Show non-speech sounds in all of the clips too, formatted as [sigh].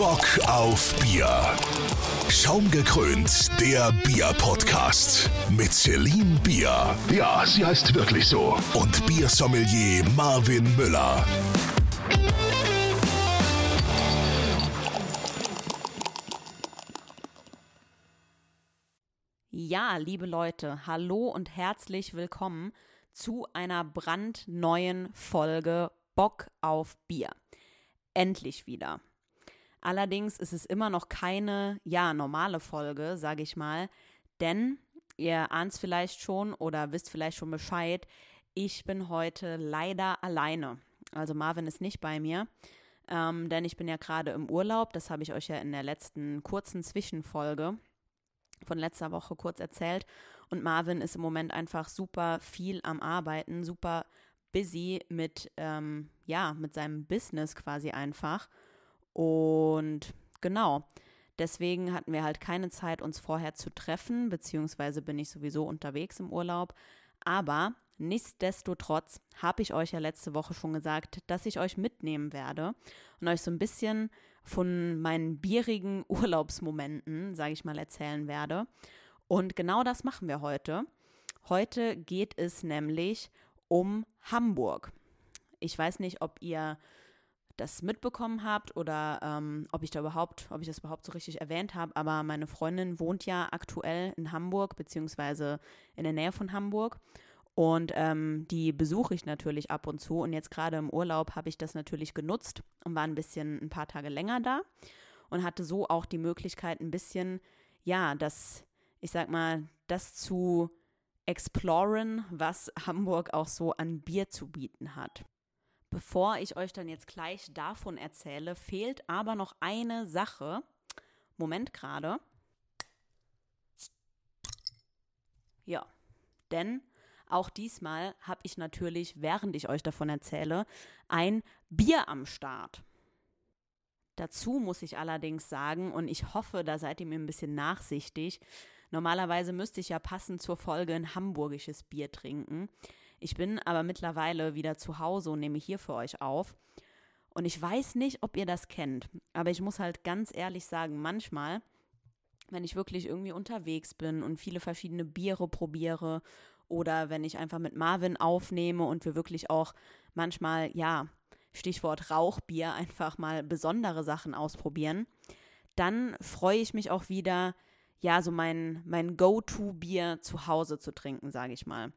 Bock auf Bier. Schaumgekrönt der Bier-Podcast. Mit Celine Bier. Ja, sie heißt wirklich so. Und Biersommelier Marvin Müller. Ja, liebe Leute, hallo und herzlich willkommen zu einer brandneuen Folge Bock auf Bier. Endlich wieder. Allerdings ist es immer noch keine, ja, normale Folge, sage ich mal, denn ihr ahnt es vielleicht schon oder wisst vielleicht schon Bescheid, ich bin heute leider alleine. Also Marvin ist nicht bei mir, ähm, denn ich bin ja gerade im Urlaub. Das habe ich euch ja in der letzten kurzen Zwischenfolge von letzter Woche kurz erzählt. Und Marvin ist im Moment einfach super viel am Arbeiten, super busy mit, ähm, ja, mit seinem Business quasi einfach. Und genau, deswegen hatten wir halt keine Zeit, uns vorher zu treffen, beziehungsweise bin ich sowieso unterwegs im Urlaub. Aber nichtsdestotrotz habe ich euch ja letzte Woche schon gesagt, dass ich euch mitnehmen werde und euch so ein bisschen von meinen bierigen [laughs] Urlaubsmomenten, sage ich mal, erzählen werde. Und genau das machen wir heute. Heute geht es nämlich um Hamburg. Ich weiß nicht, ob ihr das mitbekommen habt oder ähm, ob ich da überhaupt, ob ich das überhaupt so richtig erwähnt habe, aber meine Freundin wohnt ja aktuell in Hamburg, beziehungsweise in der Nähe von Hamburg. Und ähm, die besuche ich natürlich ab und zu. Und jetzt gerade im Urlaub habe ich das natürlich genutzt und war ein bisschen ein paar Tage länger da und hatte so auch die Möglichkeit, ein bisschen, ja, das, ich sag mal, das zu exploren, was Hamburg auch so an Bier zu bieten hat. Bevor ich euch dann jetzt gleich davon erzähle, fehlt aber noch eine Sache. Moment gerade. Ja, denn auch diesmal habe ich natürlich, während ich euch davon erzähle, ein Bier am Start. Dazu muss ich allerdings sagen, und ich hoffe, da seid ihr mir ein bisschen nachsichtig, normalerweise müsste ich ja passend zur Folge ein hamburgisches Bier trinken. Ich bin aber mittlerweile wieder zu Hause und nehme hier für euch auf. Und ich weiß nicht, ob ihr das kennt, aber ich muss halt ganz ehrlich sagen, manchmal, wenn ich wirklich irgendwie unterwegs bin und viele verschiedene Biere probiere oder wenn ich einfach mit Marvin aufnehme und wir wirklich auch manchmal, ja, Stichwort Rauchbier, einfach mal besondere Sachen ausprobieren, dann freue ich mich auch wieder, ja, so mein, mein Go-To-Bier zu Hause zu trinken, sage ich mal.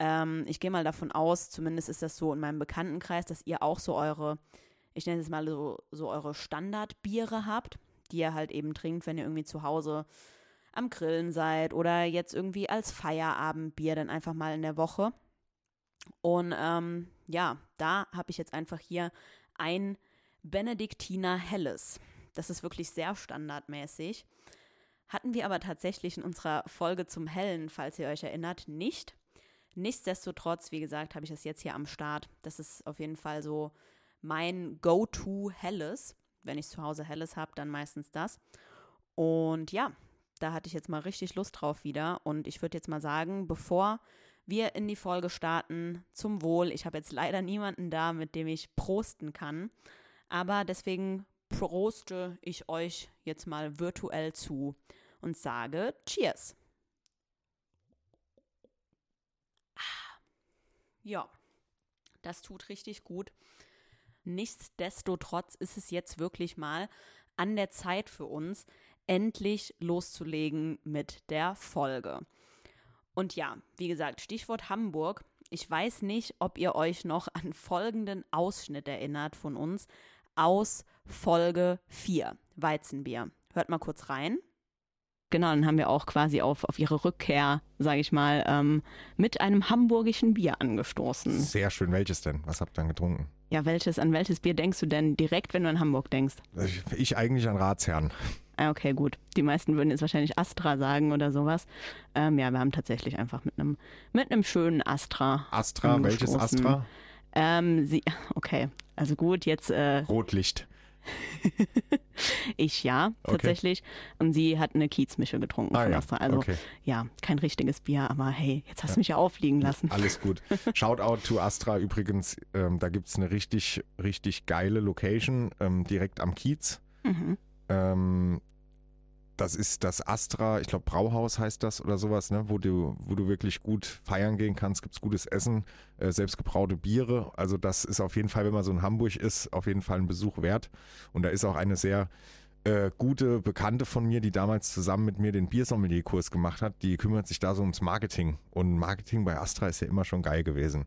Ähm, ich gehe mal davon aus, zumindest ist das so in meinem Bekanntenkreis, dass ihr auch so eure, ich nenne es mal so, so eure Standardbiere habt, die ihr halt eben trinkt, wenn ihr irgendwie zu Hause am Grillen seid oder jetzt irgendwie als Feierabendbier dann einfach mal in der Woche. Und ähm, ja, da habe ich jetzt einfach hier ein Benediktiner Helles. Das ist wirklich sehr standardmäßig. Hatten wir aber tatsächlich in unserer Folge zum Hellen, falls ihr euch erinnert, nicht. Nichtsdestotrotz, wie gesagt, habe ich das jetzt hier am Start. Das ist auf jeden Fall so mein Go-To Helles. Wenn ich zu Hause Helles habe, dann meistens das. Und ja, da hatte ich jetzt mal richtig Lust drauf wieder. Und ich würde jetzt mal sagen, bevor wir in die Folge starten, zum Wohl. Ich habe jetzt leider niemanden da, mit dem ich prosten kann. Aber deswegen proste ich euch jetzt mal virtuell zu und sage Cheers. Ja, das tut richtig gut. Nichtsdestotrotz ist es jetzt wirklich mal an der Zeit für uns, endlich loszulegen mit der Folge. Und ja, wie gesagt, Stichwort Hamburg. Ich weiß nicht, ob ihr euch noch an folgenden Ausschnitt erinnert von uns aus Folge 4, Weizenbier. Hört mal kurz rein. Genau, dann haben wir auch quasi auf, auf ihre Rückkehr, sage ich mal, ähm, mit einem hamburgischen Bier angestoßen. Sehr schön. Welches denn? Was habt ihr dann getrunken? Ja, welches, an welches Bier denkst du denn direkt, wenn du an Hamburg denkst? Ich, ich eigentlich an Ratsherrn. Ah, okay, gut. Die meisten würden jetzt wahrscheinlich Astra sagen oder sowas. Ähm, ja, wir haben tatsächlich einfach mit einem mit einem schönen Astra. Astra, welches Astra? Ähm, sie, okay, also gut, jetzt. Äh, Rotlicht. [laughs] ich ja, tatsächlich. Okay. Und sie hat eine Kiezmische getrunken ah, von ja. Astra. Also okay. ja, kein richtiges Bier, aber hey, jetzt hast du ja. mich ja aufliegen lassen. Alles gut. [laughs] Shoutout to Astra übrigens, ähm, da gibt es eine richtig, richtig geile Location ähm, direkt am Kiez. Mhm. Ähm, das ist das Astra, ich glaube Brauhaus heißt das oder sowas, ne, wo du, wo du wirklich gut feiern gehen kannst, gibt's gutes Essen, äh, selbstgebraute Biere. Also das ist auf jeden Fall, wenn man so in Hamburg ist, auf jeden Fall ein Besuch wert. Und da ist auch eine sehr äh, gute Bekannte von mir, die damals zusammen mit mir den Biersommelier-Kurs gemacht hat, die kümmert sich da so ums Marketing. Und Marketing bei Astra ist ja immer schon geil gewesen.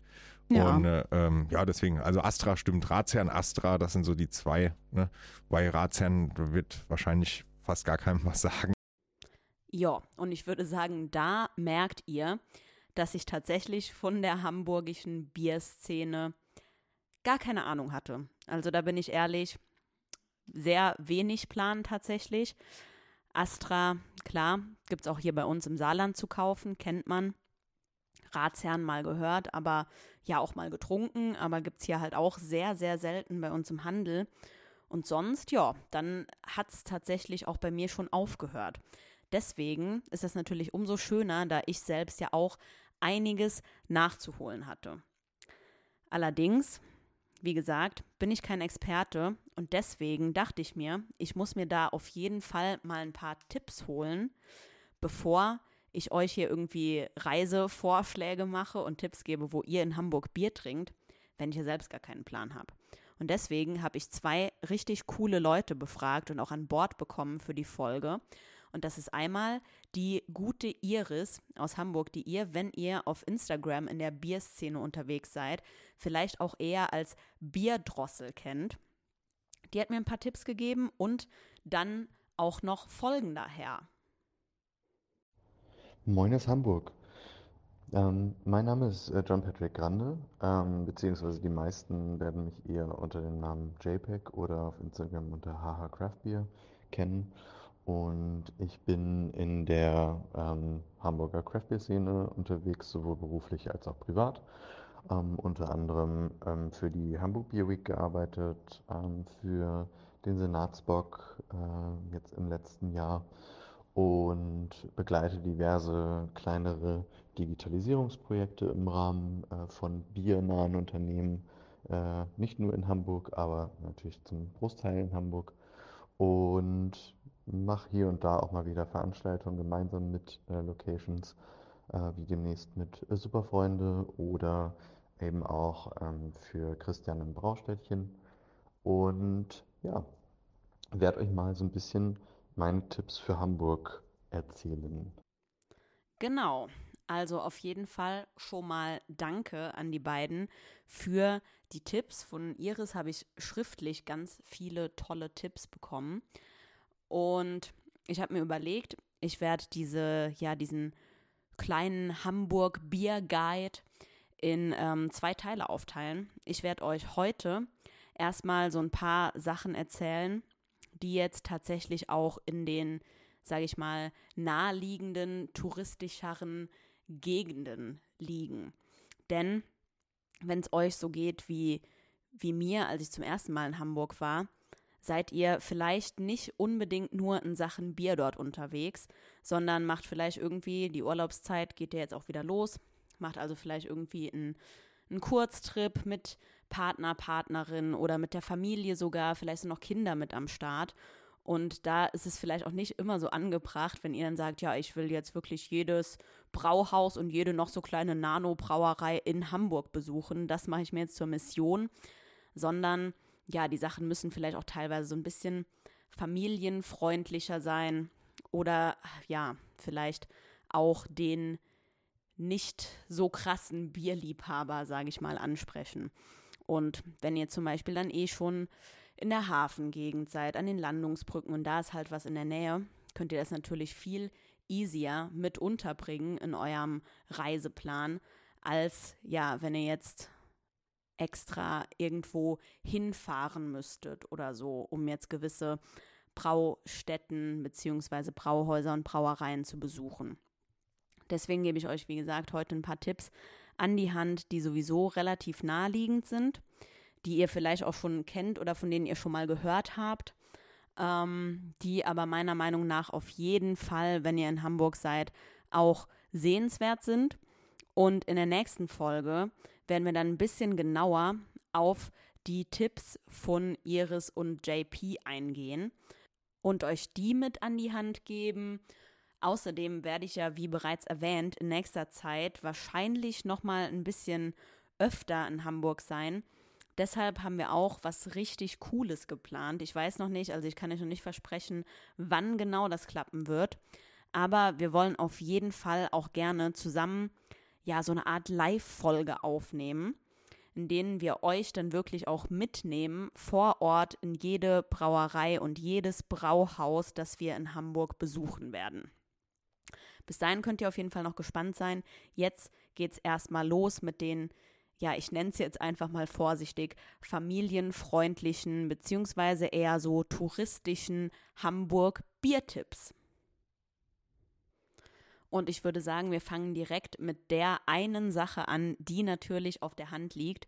Ja. Und äh, ähm, ja, deswegen, also Astra stimmt, Ratsherrn, Astra, das sind so die zwei. Ne? Bei Ratsherrn wird wahrscheinlich fast gar keinem was sagen. Ja, und ich würde sagen, da merkt ihr, dass ich tatsächlich von der hamburgischen Bierszene gar keine Ahnung hatte. Also da bin ich ehrlich, sehr wenig Plan tatsächlich. Astra, klar, gibt es auch hier bei uns im Saarland zu kaufen, kennt man. Ratsherrn mal gehört, aber ja auch mal getrunken, aber gibt es hier halt auch sehr, sehr selten bei uns im Handel. Und sonst, ja, dann hat es tatsächlich auch bei mir schon aufgehört. Deswegen ist es natürlich umso schöner, da ich selbst ja auch einiges nachzuholen hatte. Allerdings, wie gesagt, bin ich kein Experte und deswegen dachte ich mir, ich muss mir da auf jeden Fall mal ein paar Tipps holen, bevor ich euch hier irgendwie Reisevorschläge mache und Tipps gebe, wo ihr in Hamburg Bier trinkt, wenn ich ja selbst gar keinen Plan habe. Und deswegen habe ich zwei richtig coole Leute befragt und auch an Bord bekommen für die Folge. Und das ist einmal die gute Iris aus Hamburg, die ihr, wenn ihr auf Instagram in der Bierszene unterwegs seid, vielleicht auch eher als Bierdrossel kennt. Die hat mir ein paar Tipps gegeben und dann auch noch folgender Herr. Moin aus Hamburg. Ähm, mein Name ist äh, John Patrick Grande, ähm, beziehungsweise die meisten werden mich eher unter dem Namen JPEG oder auf Instagram unter HH Craft Beer kennen. Und ich bin in der ähm, Hamburger Craft Beer Szene unterwegs, sowohl beruflich als auch privat. Ähm, unter anderem ähm, für die Hamburg Beer Week gearbeitet, ähm, für den Senatsbock äh, jetzt im letzten Jahr und begleite diverse kleinere Digitalisierungsprojekte im Rahmen äh, von biernahen Unternehmen, äh, nicht nur in Hamburg, aber natürlich zum Großteil in Hamburg. Und mache hier und da auch mal wieder Veranstaltungen gemeinsam mit äh, Locations, wie demnächst mit Superfreunde oder eben auch ähm, für Christian im Braustädtchen. Und ja, werde euch mal so ein bisschen meine Tipps für Hamburg erzählen. Genau. Also auf jeden Fall schon mal Danke an die beiden für die Tipps. Von Iris habe ich schriftlich ganz viele tolle Tipps bekommen. Und ich habe mir überlegt, ich werde diese, ja, diesen kleinen Hamburg Bier Guide in ähm, zwei Teile aufteilen. Ich werde euch heute erstmal so ein paar Sachen erzählen, die jetzt tatsächlich auch in den, sage ich mal, naheliegenden, touristischeren Gegenden liegen. Denn wenn es euch so geht wie, wie mir, als ich zum ersten Mal in Hamburg war, seid ihr vielleicht nicht unbedingt nur in Sachen Bier dort unterwegs, sondern macht vielleicht irgendwie, die Urlaubszeit geht ja jetzt auch wieder los, macht also vielleicht irgendwie einen, einen Kurztrip mit Partner, Partnerin oder mit der Familie sogar, vielleicht sind noch Kinder mit am Start. Und da ist es vielleicht auch nicht immer so angebracht, wenn ihr dann sagt, ja, ich will jetzt wirklich jedes Brauhaus und jede noch so kleine Nano-Brauerei in Hamburg besuchen. Das mache ich mir jetzt zur Mission. Sondern ja, die Sachen müssen vielleicht auch teilweise so ein bisschen familienfreundlicher sein oder ja, vielleicht auch den nicht so krassen Bierliebhaber, sage ich mal, ansprechen. Und wenn ihr zum Beispiel dann eh schon in der Hafengegend seid, an den Landungsbrücken und da ist halt was in der Nähe, könnt ihr das natürlich viel easier mit unterbringen in eurem Reiseplan, als ja, wenn ihr jetzt extra irgendwo hinfahren müsstet oder so, um jetzt gewisse Braustätten bzw. Brauhäuser und Brauereien zu besuchen. Deswegen gebe ich euch, wie gesagt, heute ein paar Tipps an die Hand, die sowieso relativ naheliegend sind, die ihr vielleicht auch schon kennt oder von denen ihr schon mal gehört habt, ähm, die aber meiner Meinung nach auf jeden Fall, wenn ihr in Hamburg seid, auch sehenswert sind. Und in der nächsten Folge werden wir dann ein bisschen genauer auf die Tipps von Iris und JP eingehen und euch die mit an die Hand geben. Außerdem werde ich ja, wie bereits erwähnt, in nächster Zeit wahrscheinlich noch mal ein bisschen öfter in Hamburg sein. Deshalb haben wir auch was richtig Cooles geplant. Ich weiß noch nicht, also ich kann euch noch nicht versprechen, wann genau das klappen wird. Aber wir wollen auf jeden Fall auch gerne zusammen ja so eine Art Live-Folge aufnehmen, in denen wir euch dann wirklich auch mitnehmen vor Ort in jede Brauerei und jedes Brauhaus, das wir in Hamburg besuchen werden. Bis dahin könnt ihr auf jeden Fall noch gespannt sein. Jetzt geht es erstmal los mit den ja, ich nenne es jetzt einfach mal vorsichtig, familienfreundlichen beziehungsweise eher so touristischen Hamburg-Biertipps. Und ich würde sagen, wir fangen direkt mit der einen Sache an, die natürlich auf der Hand liegt.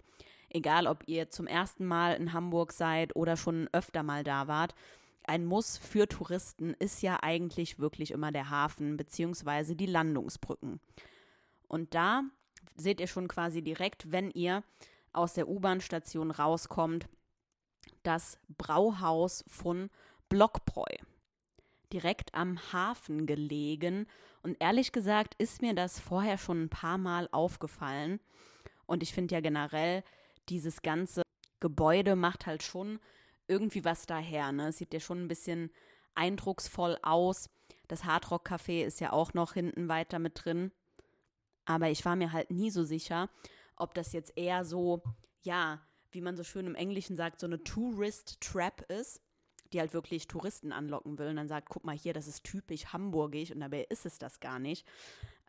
Egal, ob ihr zum ersten Mal in Hamburg seid oder schon öfter mal da wart. Ein Muss für Touristen ist ja eigentlich wirklich immer der Hafen beziehungsweise die Landungsbrücken. Und da seht ihr schon quasi direkt, wenn ihr aus der U-Bahn-Station rauskommt, das Brauhaus von Blockbräu. Direkt am Hafen gelegen. Und ehrlich gesagt ist mir das vorher schon ein paar Mal aufgefallen. Und ich finde ja generell, dieses ganze Gebäude macht halt schon irgendwie was daher. Ne? Es sieht ja schon ein bisschen eindrucksvoll aus. Das Hardrock Café ist ja auch noch hinten weiter mit drin. Aber ich war mir halt nie so sicher, ob das jetzt eher so, ja, wie man so schön im Englischen sagt, so eine Tourist Trap ist, die halt wirklich Touristen anlocken will und dann sagt, guck mal hier, das ist typisch hamburgisch und dabei ist es das gar nicht.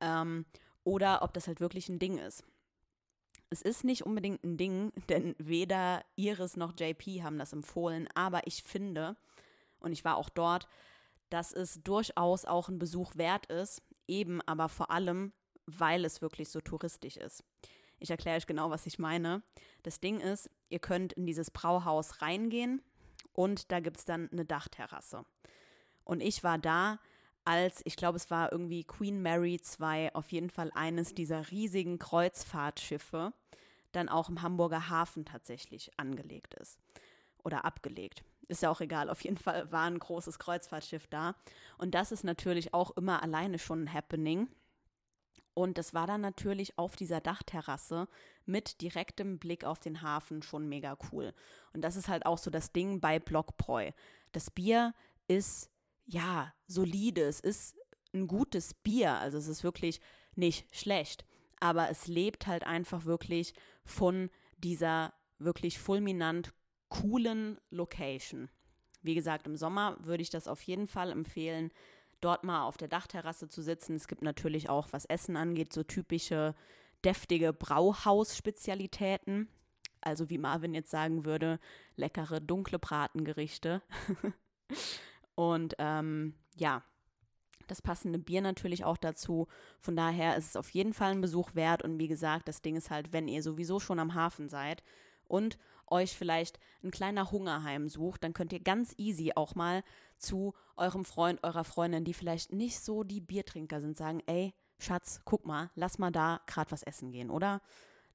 Ähm, oder ob das halt wirklich ein Ding ist. Es ist nicht unbedingt ein Ding, [laughs] denn weder Iris noch JP haben das empfohlen, aber ich finde, und ich war auch dort, dass es durchaus auch ein Besuch wert ist, eben aber vor allem, weil es wirklich so touristisch ist. Ich erkläre euch genau, was ich meine. Das Ding ist, ihr könnt in dieses Brauhaus reingehen und da gibt es dann eine Dachterrasse. Und ich war da, als, ich glaube, es war irgendwie Queen Mary 2, auf jeden Fall eines dieser riesigen Kreuzfahrtschiffe, dann auch im Hamburger Hafen tatsächlich angelegt ist. Oder abgelegt. Ist ja auch egal, auf jeden Fall war ein großes Kreuzfahrtschiff da. Und das ist natürlich auch immer alleine schon ein Happening. Und das war dann natürlich auf dieser Dachterrasse mit direktem Blick auf den Hafen schon mega cool. Und das ist halt auch so das Ding bei Blockbräu. Das Bier ist ja solide, es ist ein gutes Bier, also es ist wirklich nicht schlecht, aber es lebt halt einfach wirklich von dieser wirklich fulminant coolen Location. Wie gesagt, im Sommer würde ich das auf jeden Fall empfehlen, dort mal auf der Dachterrasse zu sitzen. Es gibt natürlich auch, was Essen angeht, so typische deftige Brauhausspezialitäten. Also wie Marvin jetzt sagen würde, leckere dunkle Bratengerichte. [laughs] Und ähm, ja, das passende Bier natürlich auch dazu. Von daher ist es auf jeden Fall ein Besuch wert. Und wie gesagt, das Ding ist halt, wenn ihr sowieso schon am Hafen seid und euch vielleicht ein kleiner Hungerheim sucht, dann könnt ihr ganz easy auch mal zu eurem Freund, eurer Freundin, die vielleicht nicht so die Biertrinker sind, sagen, ey, Schatz, guck mal, lass mal da gerade was essen gehen, oder?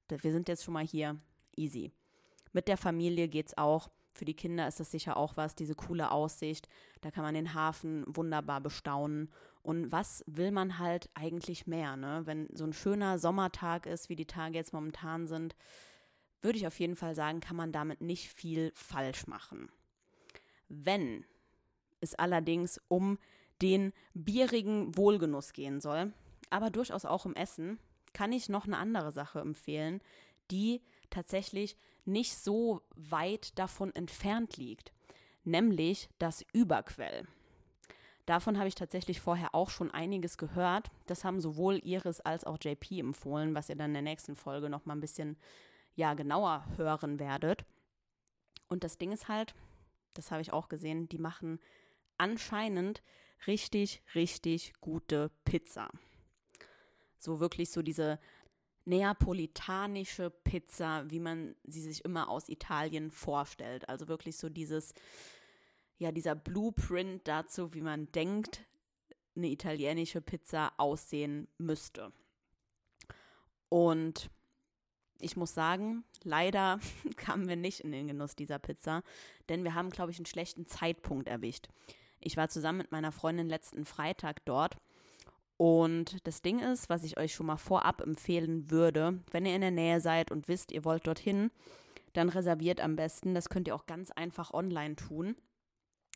Wir sind jetzt schon mal hier, easy. Mit der Familie geht's auch. Für die Kinder ist das sicher auch was, diese coole Aussicht. Da kann man den Hafen wunderbar bestaunen. Und was will man halt eigentlich mehr, ne? Wenn so ein schöner Sommertag ist, wie die Tage jetzt momentan sind, würde ich auf jeden Fall sagen, kann man damit nicht viel falsch machen. Wenn es allerdings um den bierigen Wohlgenuss gehen soll, aber durchaus auch um Essen, kann ich noch eine andere Sache empfehlen, die tatsächlich nicht so weit davon entfernt liegt, nämlich das Überquell. Davon habe ich tatsächlich vorher auch schon einiges gehört. Das haben sowohl Iris als auch JP empfohlen, was ihr dann in der nächsten Folge noch mal ein bisschen ja genauer hören werdet. Und das Ding ist halt, das habe ich auch gesehen, die machen anscheinend richtig, richtig gute Pizza. So wirklich so diese neapolitanische Pizza, wie man sie sich immer aus Italien vorstellt. Also wirklich so dieses, ja, dieser Blueprint dazu, wie man denkt, eine italienische Pizza aussehen müsste. Und ich muss sagen, leider [laughs] kamen wir nicht in den Genuss dieser Pizza, denn wir haben, glaube ich, einen schlechten Zeitpunkt erwischt. Ich war zusammen mit meiner Freundin letzten Freitag dort und das Ding ist, was ich euch schon mal vorab empfehlen würde, wenn ihr in der Nähe seid und wisst, ihr wollt dorthin, dann reserviert am besten. Das könnt ihr auch ganz einfach online tun.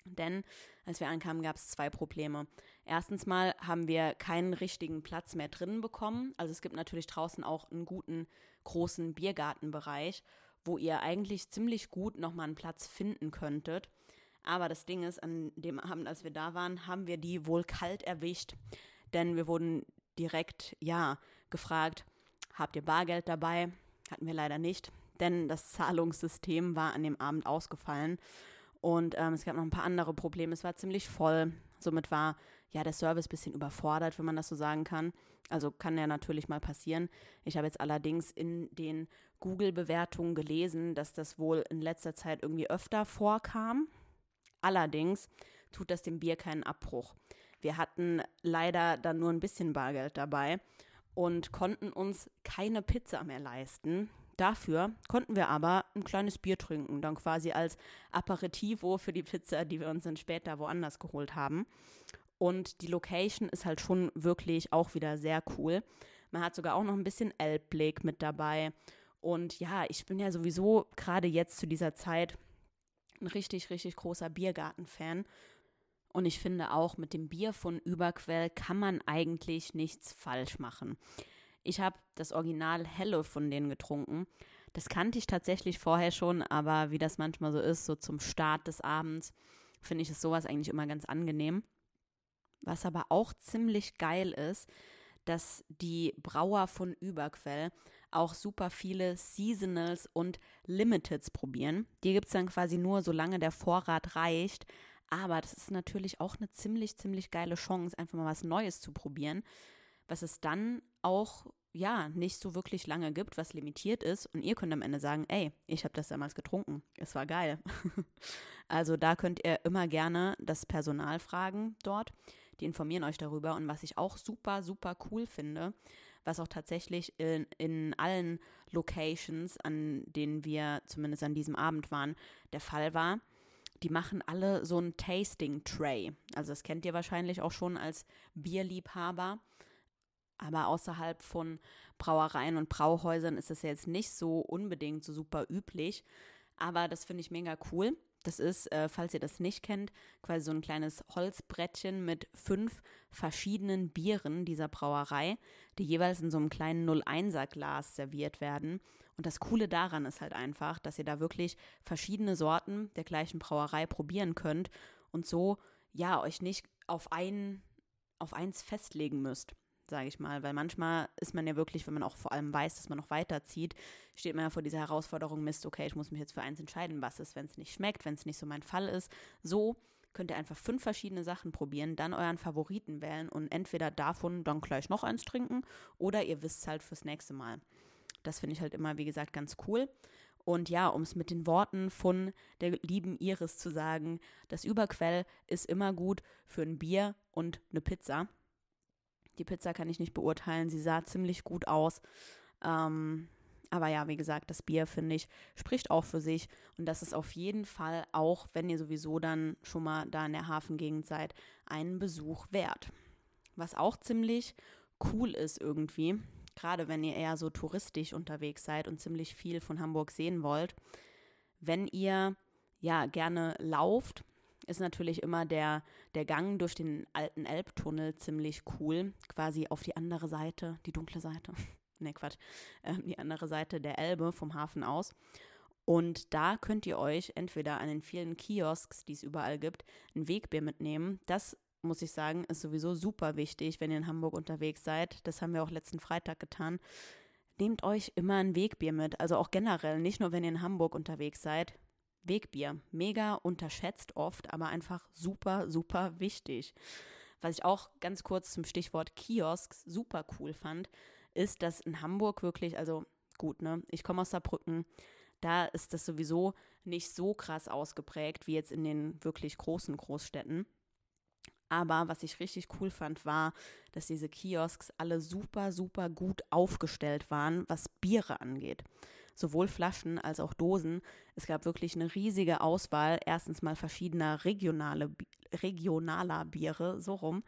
Denn als wir ankamen, gab es zwei Probleme. Erstens mal haben wir keinen richtigen Platz mehr drinnen bekommen. Also es gibt natürlich draußen auch einen guten, großen Biergartenbereich, wo ihr eigentlich ziemlich gut nochmal einen Platz finden könntet. Aber das Ding ist, an dem Abend, als wir da waren, haben wir die wohl kalt erwischt denn wir wurden direkt, ja, gefragt, habt ihr Bargeld dabei? Hatten wir leider nicht, denn das Zahlungssystem war an dem Abend ausgefallen und ähm, es gab noch ein paar andere Probleme. Es war ziemlich voll, somit war ja der Service ein bisschen überfordert, wenn man das so sagen kann. Also kann ja natürlich mal passieren. Ich habe jetzt allerdings in den Google-Bewertungen gelesen, dass das wohl in letzter Zeit irgendwie öfter vorkam. Allerdings tut das dem Bier keinen Abbruch. Wir hatten leider dann nur ein bisschen Bargeld dabei und konnten uns keine Pizza mehr leisten. Dafür konnten wir aber ein kleines Bier trinken, dann quasi als Aperitivo für die Pizza, die wir uns dann später woanders geholt haben. Und die Location ist halt schon wirklich auch wieder sehr cool. Man hat sogar auch noch ein bisschen Elbblick mit dabei. Und ja, ich bin ja sowieso gerade jetzt zu dieser Zeit ein richtig, richtig großer Biergarten-Fan. Und ich finde auch, mit dem Bier von Überquell kann man eigentlich nichts falsch machen. Ich habe das Original Helle von denen getrunken. Das kannte ich tatsächlich vorher schon, aber wie das manchmal so ist, so zum Start des Abends, finde ich es sowas eigentlich immer ganz angenehm. Was aber auch ziemlich geil ist, dass die Brauer von Überquell auch super viele Seasonals und Limiteds probieren. Die gibt es dann quasi nur, solange der Vorrat reicht. Aber das ist natürlich auch eine ziemlich, ziemlich geile Chance, einfach mal was Neues zu probieren, was es dann auch ja nicht so wirklich lange gibt, was limitiert ist. Und ihr könnt am Ende sagen, ey, ich habe das damals getrunken, es war geil. [laughs] also da könnt ihr immer gerne das Personal fragen dort. Die informieren euch darüber. Und was ich auch super, super cool finde, was auch tatsächlich in, in allen Locations, an denen wir zumindest an diesem Abend waren, der Fall war, die machen alle so ein Tasting Tray. Also das kennt ihr wahrscheinlich auch schon als Bierliebhaber. Aber außerhalb von Brauereien und Brauhäusern ist das ja jetzt nicht so unbedingt so super üblich. Aber das finde ich mega cool. Das ist, äh, falls ihr das nicht kennt, quasi so ein kleines Holzbrettchen mit fünf verschiedenen Bieren dieser Brauerei, die jeweils in so einem kleinen 01er Glas serviert werden. Und das Coole daran ist halt einfach, dass ihr da wirklich verschiedene Sorten der gleichen Brauerei probieren könnt und so, ja, euch nicht auf ein, auf eins festlegen müsst, sage ich mal. Weil manchmal ist man ja wirklich, wenn man auch vor allem weiß, dass man noch weiterzieht, steht man ja vor dieser Herausforderung, Mist, okay, ich muss mich jetzt für eins entscheiden, was ist, wenn es nicht schmeckt, wenn es nicht so mein Fall ist. So könnt ihr einfach fünf verschiedene Sachen probieren, dann euren Favoriten wählen und entweder davon dann gleich noch eins trinken oder ihr wisst es halt fürs nächste Mal. Das finde ich halt immer, wie gesagt, ganz cool. Und ja, um es mit den Worten von der lieben Iris zu sagen, das Überquell ist immer gut für ein Bier und eine Pizza. Die Pizza kann ich nicht beurteilen, sie sah ziemlich gut aus. Ähm, aber ja, wie gesagt, das Bier, finde ich, spricht auch für sich. Und das ist auf jeden Fall auch, wenn ihr sowieso dann schon mal da in der Hafengegend seid, einen Besuch wert. Was auch ziemlich cool ist irgendwie, gerade wenn ihr eher so touristisch unterwegs seid und ziemlich viel von Hamburg sehen wollt, wenn ihr ja gerne lauft, ist natürlich immer der, der Gang durch den alten Elbtunnel ziemlich cool. Quasi auf die andere Seite, die dunkle Seite. [laughs] ne, Quatsch. Äh, die andere Seite der Elbe vom Hafen aus. Und da könnt ihr euch entweder an den vielen Kiosks, die es überall gibt, ein Wegbier mitnehmen. Das muss ich sagen, ist sowieso super wichtig, wenn ihr in Hamburg unterwegs seid. Das haben wir auch letzten Freitag getan. Nehmt euch immer ein Wegbier mit. Also auch generell, nicht nur wenn ihr in Hamburg unterwegs seid. Wegbier. Mega unterschätzt oft, aber einfach super, super wichtig. Was ich auch ganz kurz zum Stichwort Kiosks super cool fand, ist, dass in Hamburg wirklich, also gut, ne, ich komme aus Saarbrücken, da ist das sowieso nicht so krass ausgeprägt wie jetzt in den wirklich großen Großstädten. Aber was ich richtig cool fand, war, dass diese Kiosks alle super, super gut aufgestellt waren, was Biere angeht. Sowohl Flaschen als auch Dosen. Es gab wirklich eine riesige Auswahl. Erstens mal verschiedener regionale, regionaler Biere, so rum,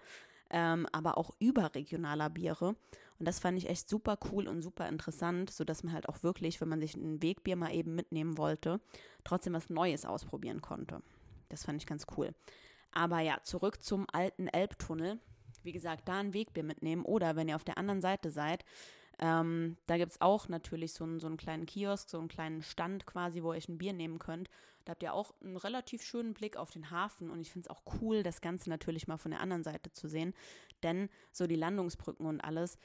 ähm, aber auch überregionaler Biere. Und das fand ich echt super cool und super interessant, sodass man halt auch wirklich, wenn man sich ein Wegbier mal eben mitnehmen wollte, trotzdem was Neues ausprobieren konnte. Das fand ich ganz cool. Aber ja, zurück zum alten Elbtunnel. Wie gesagt, da ein Wegbier mitnehmen oder wenn ihr auf der anderen Seite seid, ähm, da gibt es auch natürlich so einen, so einen kleinen Kiosk, so einen kleinen Stand quasi, wo ihr euch ein Bier nehmen könnt. Da habt ihr auch einen relativ schönen Blick auf den Hafen und ich finde es auch cool, das Ganze natürlich mal von der anderen Seite zu sehen. Denn so die Landungsbrücken und alles,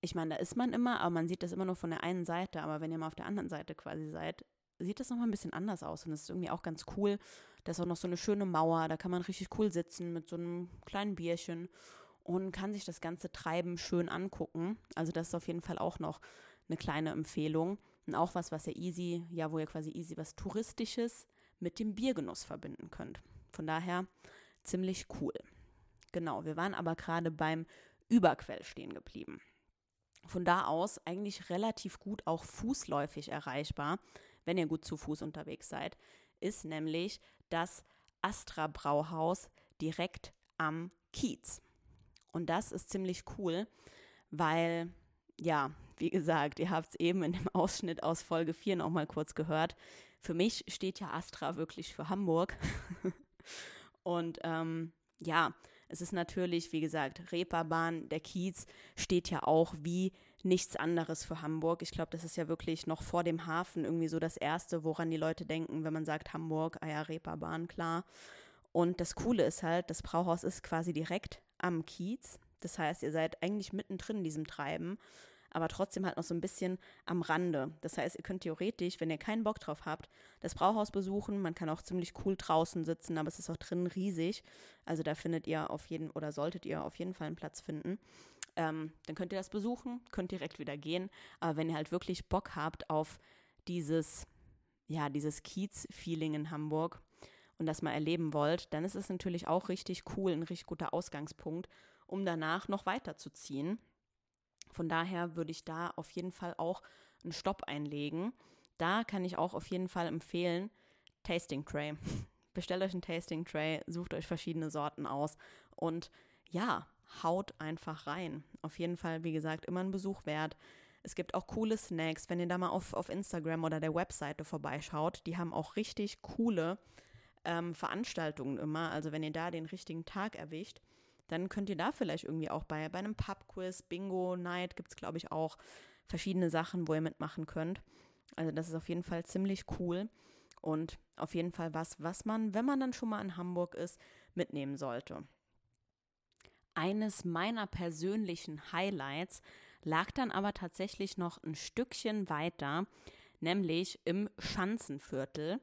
ich meine, da ist man immer, aber man sieht das immer nur von der einen Seite. Aber wenn ihr mal auf der anderen Seite quasi seid, sieht das nochmal ein bisschen anders aus. Und das ist irgendwie auch ganz cool. Da ist auch noch so eine schöne Mauer, da kann man richtig cool sitzen mit so einem kleinen Bierchen und kann sich das ganze Treiben schön angucken. Also das ist auf jeden Fall auch noch eine kleine Empfehlung. Und auch was, was ihr easy, ja, wo ihr quasi easy was Touristisches mit dem Biergenuss verbinden könnt. Von daher ziemlich cool. Genau, wir waren aber gerade beim Überquell stehen geblieben. Von da aus eigentlich relativ gut auch fußläufig erreichbar, wenn ihr gut zu Fuß unterwegs seid, ist nämlich das Astra Brauhaus direkt am Kiez. Und das ist ziemlich cool, weil, ja, wie gesagt, ihr habt es eben in dem Ausschnitt aus Folge 4 noch mal kurz gehört. Für mich steht ja Astra wirklich für Hamburg. [laughs] Und ähm, ja, es ist natürlich, wie gesagt, Reeperbahn, der Kiez steht ja auch wie nichts anderes für Hamburg. Ich glaube, das ist ja wirklich noch vor dem Hafen irgendwie so das Erste, woran die Leute denken, wenn man sagt Hamburg, ah ja, Reeperbahn, klar. Und das Coole ist halt, das Brauhaus ist quasi direkt am Kiez. Das heißt, ihr seid eigentlich mittendrin in diesem Treiben, aber trotzdem halt noch so ein bisschen am Rande. Das heißt, ihr könnt theoretisch, wenn ihr keinen Bock drauf habt, das Brauhaus besuchen. Man kann auch ziemlich cool draußen sitzen, aber es ist auch drinnen riesig. Also da findet ihr auf jeden oder solltet ihr auf jeden Fall einen Platz finden. Ähm, dann könnt ihr das besuchen, könnt direkt wieder gehen. Aber wenn ihr halt wirklich Bock habt auf dieses, ja, dieses Kiez-Feeling in Hamburg, und das mal erleben wollt, dann ist es natürlich auch richtig cool, ein richtig guter Ausgangspunkt, um danach noch weiterzuziehen. Von daher würde ich da auf jeden Fall auch einen Stopp einlegen. Da kann ich auch auf jeden Fall empfehlen, Tasting Tray. [laughs] Bestellt euch ein Tasting Tray, sucht euch verschiedene Sorten aus und ja, haut einfach rein. Auf jeden Fall, wie gesagt, immer ein Besuch wert. Es gibt auch coole Snacks, wenn ihr da mal auf, auf Instagram oder der Webseite vorbeischaut. Die haben auch richtig coole ähm, Veranstaltungen immer. Also wenn ihr da den richtigen Tag erwischt, dann könnt ihr da vielleicht irgendwie auch bei, bei einem Pub-Quiz, Bingo-Night gibt es, glaube ich, auch verschiedene Sachen, wo ihr mitmachen könnt. Also das ist auf jeden Fall ziemlich cool und auf jeden Fall was, was man, wenn man dann schon mal in Hamburg ist, mitnehmen sollte. Eines meiner persönlichen Highlights lag dann aber tatsächlich noch ein Stückchen weiter, nämlich im Schanzenviertel.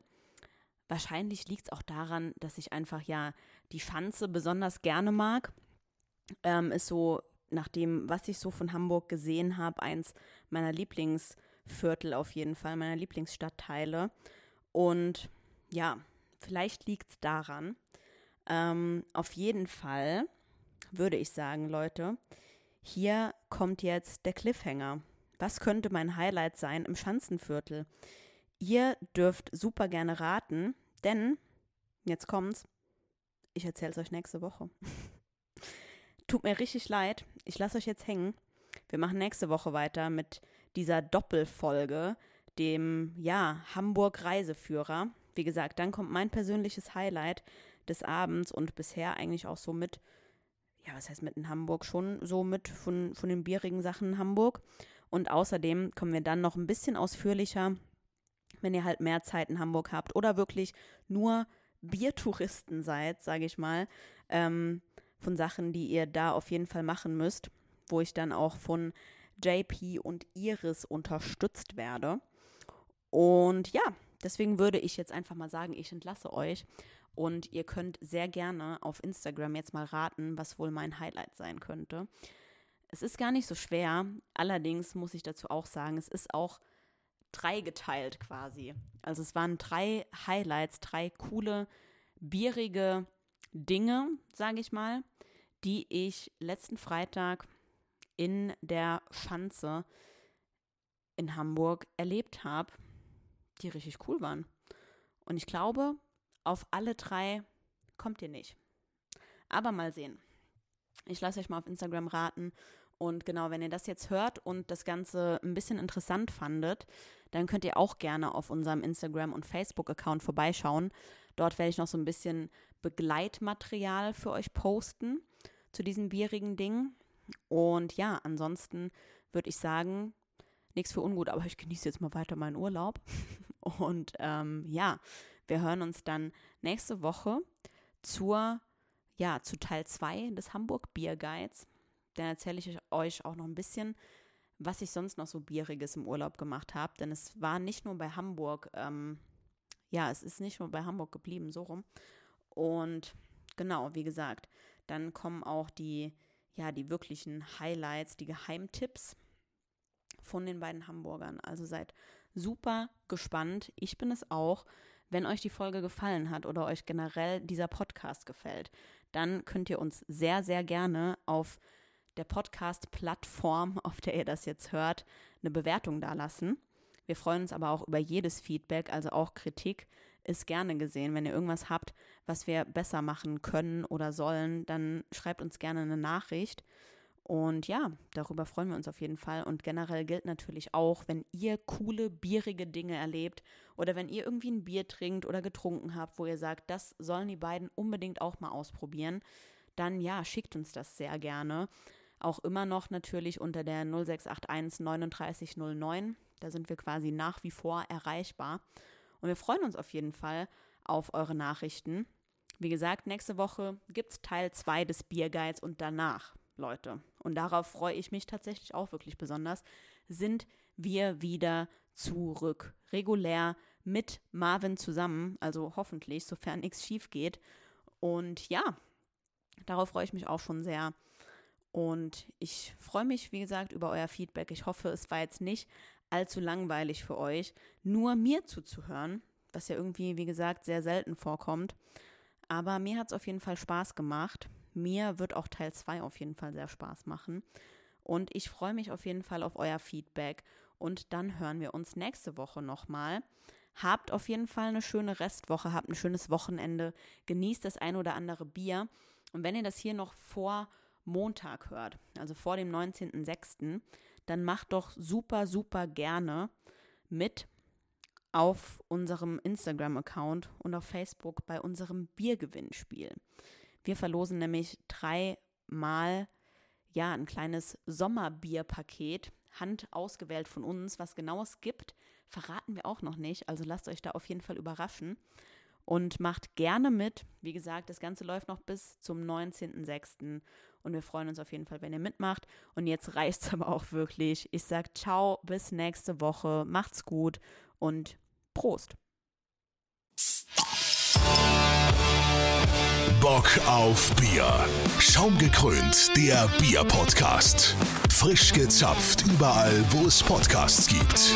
Wahrscheinlich liegt es auch daran, dass ich einfach ja die Schanze besonders gerne mag. Ähm, ist so, nach dem, was ich so von Hamburg gesehen habe, eins meiner Lieblingsviertel auf jeden Fall, meiner Lieblingsstadtteile. Und ja, vielleicht liegt es daran. Ähm, auf jeden Fall würde ich sagen, Leute, hier kommt jetzt der Cliffhanger. Was könnte mein Highlight sein im Schanzenviertel? Ihr dürft super gerne raten, denn, jetzt kommt's, ich erzähle es euch nächste Woche. [laughs] Tut mir richtig leid, ich lasse euch jetzt hängen. Wir machen nächste Woche weiter mit dieser Doppelfolge, dem, ja, Hamburg-Reiseführer. Wie gesagt, dann kommt mein persönliches Highlight des Abends und bisher eigentlich auch so mit, ja, was heißt mit in Hamburg, schon so mit von, von den bierigen Sachen in Hamburg. Und außerdem kommen wir dann noch ein bisschen ausführlicher wenn ihr halt mehr Zeit in Hamburg habt oder wirklich nur Biertouristen seid, sage ich mal, ähm, von Sachen, die ihr da auf jeden Fall machen müsst, wo ich dann auch von JP und Iris unterstützt werde. Und ja, deswegen würde ich jetzt einfach mal sagen, ich entlasse euch und ihr könnt sehr gerne auf Instagram jetzt mal raten, was wohl mein Highlight sein könnte. Es ist gar nicht so schwer, allerdings muss ich dazu auch sagen, es ist auch dreigeteilt quasi. Also es waren drei Highlights, drei coole, bierige Dinge, sage ich mal, die ich letzten Freitag in der Schanze in Hamburg erlebt habe, die richtig cool waren. Und ich glaube, auf alle drei kommt ihr nicht. Aber mal sehen. Ich lasse euch mal auf Instagram raten. Und genau, wenn ihr das jetzt hört und das Ganze ein bisschen interessant fandet, dann könnt ihr auch gerne auf unserem Instagram- und Facebook-Account vorbeischauen. Dort werde ich noch so ein bisschen Begleitmaterial für euch posten zu diesen bierigen Dingen. Und ja, ansonsten würde ich sagen, nichts für ungut, aber ich genieße jetzt mal weiter meinen Urlaub. [laughs] Und ähm, ja, wir hören uns dann nächste Woche zur, ja, zu Teil 2 des Hamburg Bier Guides. Dann erzähle ich euch auch noch ein bisschen, was ich sonst noch so Bieriges im Urlaub gemacht habe. Denn es war nicht nur bei Hamburg, ähm, ja, es ist nicht nur bei Hamburg geblieben, so rum. Und genau, wie gesagt, dann kommen auch die, ja, die wirklichen Highlights, die Geheimtipps von den beiden Hamburgern. Also seid super gespannt. Ich bin es auch. Wenn euch die Folge gefallen hat oder euch generell dieser Podcast gefällt, dann könnt ihr uns sehr, sehr gerne auf der Podcast-Plattform, auf der ihr das jetzt hört, eine Bewertung dalassen. Wir freuen uns aber auch über jedes Feedback, also auch Kritik ist gerne gesehen. Wenn ihr irgendwas habt, was wir besser machen können oder sollen, dann schreibt uns gerne eine Nachricht. Und ja, darüber freuen wir uns auf jeden Fall. Und generell gilt natürlich auch, wenn ihr coole, bierige Dinge erlebt oder wenn ihr irgendwie ein Bier trinkt oder getrunken habt, wo ihr sagt, das sollen die beiden unbedingt auch mal ausprobieren, dann ja, schickt uns das sehr gerne. Auch immer noch natürlich unter der 0681 3909. Da sind wir quasi nach wie vor erreichbar. Und wir freuen uns auf jeden Fall auf eure Nachrichten. Wie gesagt, nächste Woche gibt es Teil 2 des Bierguides und danach, Leute, und darauf freue ich mich tatsächlich auch wirklich besonders, sind wir wieder zurück. Regulär mit Marvin zusammen, also hoffentlich, sofern nichts schief geht. Und ja, darauf freue ich mich auch schon sehr. Und ich freue mich, wie gesagt, über euer Feedback. Ich hoffe, es war jetzt nicht allzu langweilig für euch, nur mir zuzuhören, was ja irgendwie, wie gesagt, sehr selten vorkommt. Aber mir hat es auf jeden Fall Spaß gemacht. Mir wird auch Teil 2 auf jeden Fall sehr Spaß machen. Und ich freue mich auf jeden Fall auf euer Feedback. Und dann hören wir uns nächste Woche nochmal. Habt auf jeden Fall eine schöne Restwoche, habt ein schönes Wochenende, genießt das ein oder andere Bier. Und wenn ihr das hier noch vor Montag hört, also vor dem 19.06., dann macht doch super, super gerne mit auf unserem Instagram-Account und auf Facebook bei unserem Biergewinnspiel. Wir verlosen nämlich dreimal ja ein kleines Sommerbierpaket, hand ausgewählt von uns. Was genau es gibt, verraten wir auch noch nicht. Also lasst euch da auf jeden Fall überraschen und macht gerne mit. Wie gesagt, das Ganze läuft noch bis zum 19.06. Und wir freuen uns auf jeden Fall, wenn ihr mitmacht. Und jetzt [laughs] reicht es aber auch wirklich. Ich sage ciao, bis nächste Woche. Macht's gut und Prost. Bock auf Bier. Schaumgekrönt, der Bier-Podcast. Frisch gezapft überall, wo es Podcasts gibt.